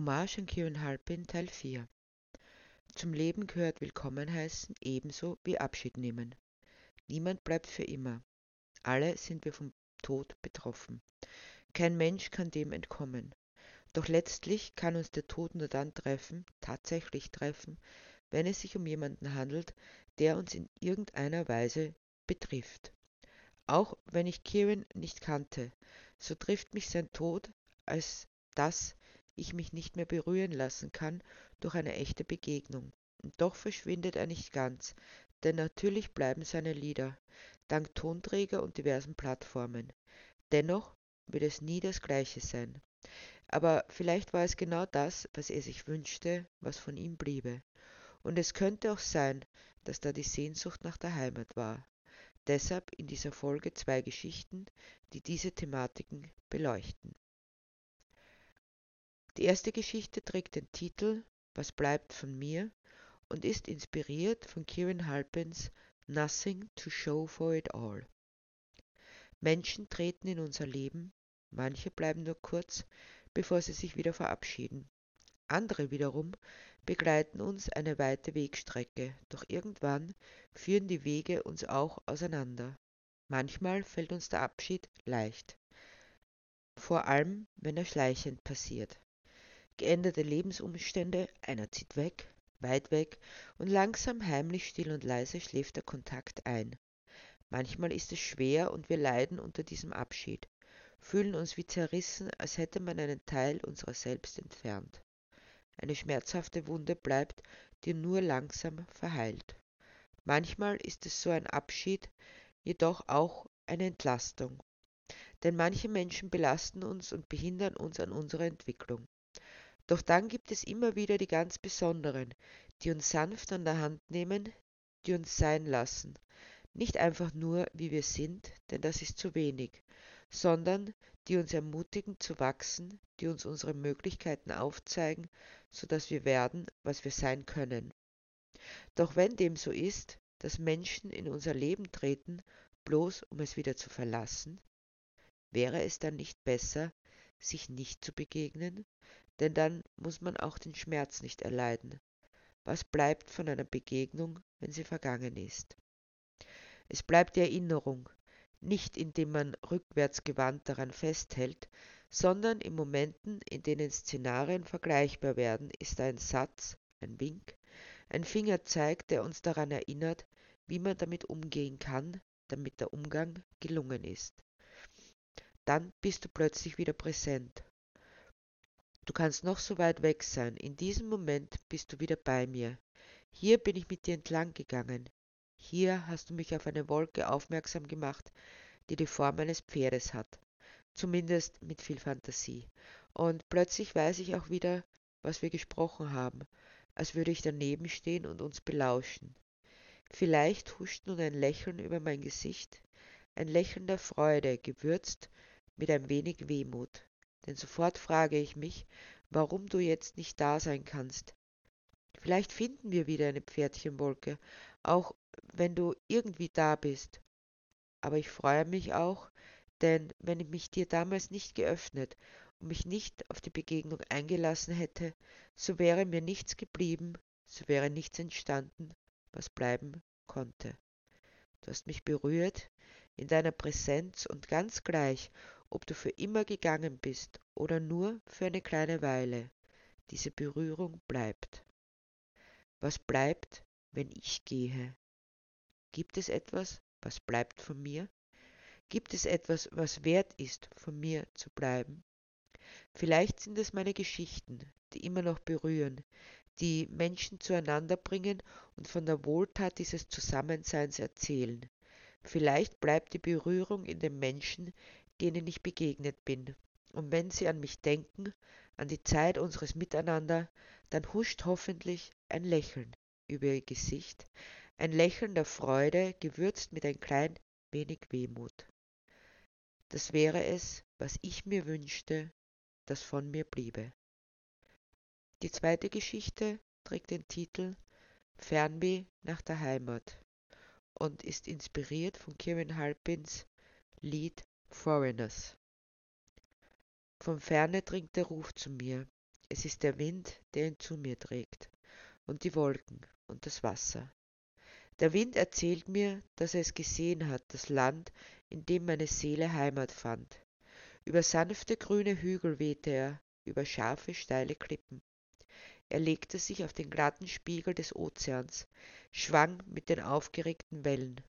Hommage an Kieran Halpin Teil 4 Zum Leben gehört Willkommen heißen ebenso wie Abschied nehmen. Niemand bleibt für immer. Alle sind wir vom Tod betroffen. Kein Mensch kann dem entkommen. Doch letztlich kann uns der Tod nur dann treffen, tatsächlich treffen, wenn es sich um jemanden handelt, der uns in irgendeiner Weise betrifft. Auch wenn ich Kieran nicht kannte, so trifft mich sein Tod als das, ich mich nicht mehr berühren lassen kann durch eine echte Begegnung. Und doch verschwindet er nicht ganz, denn natürlich bleiben seine Lieder, dank Tonträger und diversen Plattformen. Dennoch wird es nie das gleiche sein. Aber vielleicht war es genau das, was er sich wünschte, was von ihm bliebe. Und es könnte auch sein, dass da die Sehnsucht nach der Heimat war. Deshalb in dieser Folge zwei Geschichten, die diese Thematiken beleuchten. Die erste Geschichte trägt den Titel Was bleibt von mir und ist inspiriert von Kieran Halpins Nothing to Show for It All. Menschen treten in unser Leben, manche bleiben nur kurz, bevor sie sich wieder verabschieden. Andere wiederum begleiten uns eine weite Wegstrecke, doch irgendwann führen die Wege uns auch auseinander. Manchmal fällt uns der Abschied leicht, vor allem wenn er schleichend passiert geänderte Lebensumstände, einer zieht weg, weit weg, und langsam, heimlich, still und leise schläft der Kontakt ein. Manchmal ist es schwer und wir leiden unter diesem Abschied, fühlen uns wie zerrissen, als hätte man einen Teil unserer selbst entfernt. Eine schmerzhafte Wunde bleibt, die nur langsam verheilt. Manchmal ist es so ein Abschied, jedoch auch eine Entlastung. Denn manche Menschen belasten uns und behindern uns an unserer Entwicklung. Doch dann gibt es immer wieder die ganz Besonderen, die uns sanft an der Hand nehmen, die uns sein lassen. Nicht einfach nur, wie wir sind, denn das ist zu wenig, sondern die uns ermutigen zu wachsen, die uns unsere Möglichkeiten aufzeigen, so dass wir werden, was wir sein können. Doch wenn dem so ist, dass Menschen in unser Leben treten, bloß um es wieder zu verlassen, wäre es dann nicht besser, sich nicht zu begegnen, denn dann muss man auch den Schmerz nicht erleiden. Was bleibt von einer Begegnung, wenn sie vergangen ist? Es bleibt die Erinnerung, nicht indem man rückwärts gewandt daran festhält, sondern in Momenten, in denen Szenarien vergleichbar werden, ist ein Satz, ein Wink, ein Fingerzeig, der uns daran erinnert, wie man damit umgehen kann, damit der Umgang gelungen ist. Dann bist du plötzlich wieder präsent, Du kannst noch so weit weg sein, in diesem Moment bist du wieder bei mir. Hier bin ich mit dir entlang gegangen. Hier hast du mich auf eine Wolke aufmerksam gemacht, die die Form eines Pferdes hat. Zumindest mit viel Fantasie. Und plötzlich weiß ich auch wieder, was wir gesprochen haben, als würde ich daneben stehen und uns belauschen. Vielleicht huscht nun ein Lächeln über mein Gesicht, ein Lächeln der Freude, gewürzt mit ein wenig Wehmut denn sofort frage ich mich, warum du jetzt nicht da sein kannst. Vielleicht finden wir wieder eine Pferdchenwolke, auch wenn du irgendwie da bist. Aber ich freue mich auch, denn wenn ich mich dir damals nicht geöffnet und mich nicht auf die Begegnung eingelassen hätte, so wäre mir nichts geblieben, so wäre nichts entstanden, was bleiben konnte. Du hast mich berührt in deiner Präsenz und ganz gleich, ob du für immer gegangen bist oder nur für eine kleine Weile, diese Berührung bleibt. Was bleibt, wenn ich gehe? Gibt es etwas, was bleibt von mir? Gibt es etwas, was wert ist, von mir zu bleiben? Vielleicht sind es meine Geschichten, die immer noch berühren, die Menschen zueinander bringen und von der Wohltat dieses Zusammenseins erzählen. Vielleicht bleibt die Berührung in den Menschen, denen ich begegnet bin. Und wenn sie an mich denken, an die Zeit unseres Miteinander, dann huscht hoffentlich ein Lächeln über ihr Gesicht, ein Lächeln der Freude, gewürzt mit ein klein wenig Wehmut. Das wäre es, was ich mir wünschte, das von mir bliebe. Die zweite Geschichte trägt den Titel Fernweh nach der Heimat und ist inspiriert von Kieran Halpins Lied Foreigners. Von ferne dringt der Ruf zu mir. es ist der Wind, der ihn zu mir trägt, und die Wolken und das Wasser. Der Wind erzählt mir, dass er es gesehen hat, das Land, in dem meine Seele Heimat fand. Über sanfte grüne Hügel wehte er, über scharfe, steile Klippen. Er legte sich auf den glatten Spiegel des Ozeans, schwang mit den aufgeregten Wellen.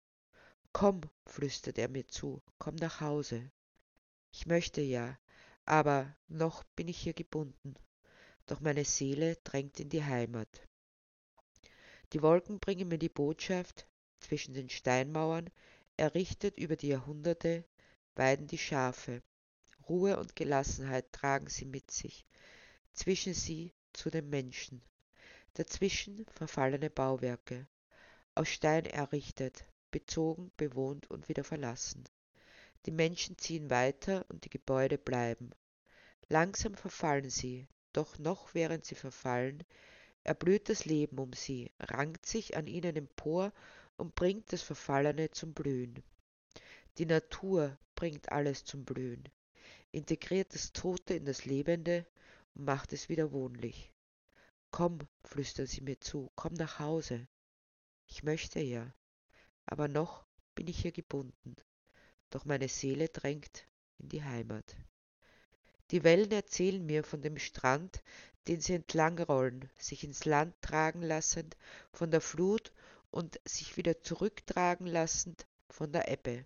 Komm, flüsterte er mir zu, komm nach Hause. Ich möchte ja, aber noch bin ich hier gebunden. Doch meine Seele drängt in die Heimat. Die Wolken bringen mir die Botschaft, zwischen den Steinmauern, errichtet über die Jahrhunderte, weiden die Schafe. Ruhe und Gelassenheit tragen sie mit sich. Zwischen sie zu den Menschen. Dazwischen verfallene Bauwerke, aus Stein errichtet, bezogen, bewohnt und wieder verlassen. Die Menschen ziehen weiter und die Gebäude bleiben. Langsam verfallen sie, doch noch während sie verfallen, erblüht das Leben um sie, rankt sich an ihnen empor und bringt das Verfallene zum Blühen. Die Natur bringt alles zum Blühen, integriert das Tote in das Lebende und macht es wieder wohnlich. Komm, flüstern sie mir zu, komm nach Hause. Ich möchte ja, aber noch bin ich hier gebunden, doch meine Seele drängt in die Heimat. Die Wellen erzählen mir von dem Strand, den sie entlangrollen, sich ins Land tragen lassend von der Flut und sich wieder zurücktragen lassend von der Ebbe.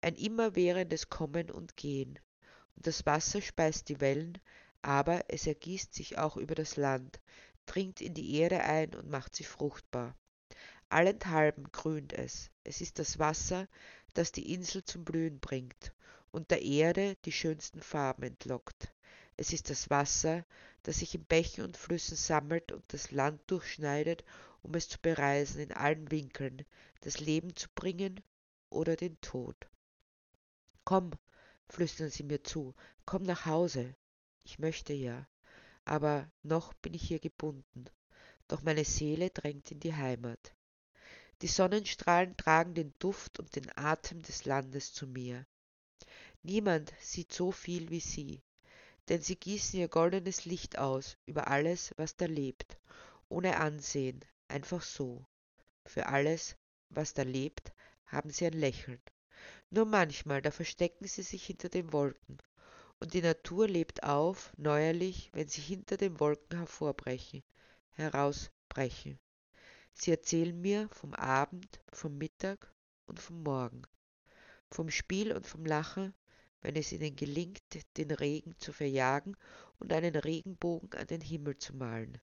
Ein immerwährendes Kommen und Gehen. Und das Wasser speist die Wellen, aber es ergießt sich auch über das Land, dringt in die Erde ein und macht sie fruchtbar. Allenthalben grünt es. Es ist das Wasser, das die Insel zum Blühen bringt und der Erde die schönsten Farben entlockt. Es ist das Wasser, das sich in Bächen und Flüssen sammelt und das Land durchschneidet, um es zu bereisen in allen Winkeln, das Leben zu bringen oder den Tod. Komm, flüstern sie mir zu, komm nach Hause. Ich möchte ja, aber noch bin ich hier gebunden, doch meine Seele drängt in die Heimat. Die Sonnenstrahlen tragen den Duft und den Atem des Landes zu mir. Niemand sieht so viel wie sie, denn sie gießen ihr goldenes Licht aus über alles, was da lebt, ohne Ansehen, einfach so. Für alles, was da lebt, haben sie ein Lächeln. Nur manchmal, da verstecken sie sich hinter den Wolken, und die Natur lebt auf, neuerlich, wenn sie hinter den Wolken hervorbrechen, herausbrechen. Sie erzählen mir vom Abend, vom Mittag und vom Morgen, vom Spiel und vom Lachen, wenn es ihnen gelingt, den Regen zu verjagen und einen Regenbogen an den Himmel zu malen.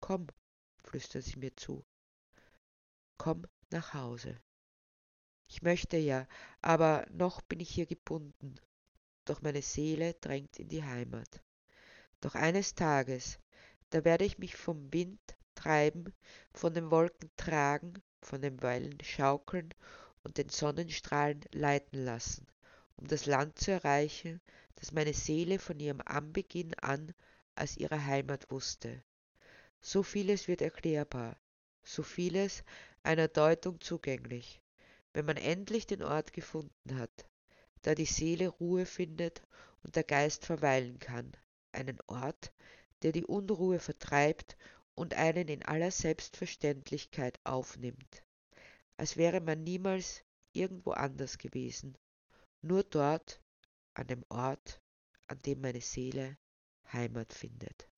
Komm, flüstern sie mir zu. Komm nach Hause. Ich möchte ja, aber noch bin ich hier gebunden, doch meine Seele drängt in die Heimat. Doch eines Tages, da werde ich mich vom Wind treiben, von den Wolken tragen, von den Wellen schaukeln und den Sonnenstrahlen leiten lassen, um das Land zu erreichen, das meine Seele von ihrem Anbeginn an als ihre Heimat wusste. So vieles wird erklärbar, so vieles einer Deutung zugänglich, wenn man endlich den Ort gefunden hat, da die Seele Ruhe findet und der Geist verweilen kann, einen Ort, der die Unruhe vertreibt und einen in aller Selbstverständlichkeit aufnimmt, als wäre man niemals irgendwo anders gewesen, nur dort, an dem Ort, an dem meine Seele Heimat findet.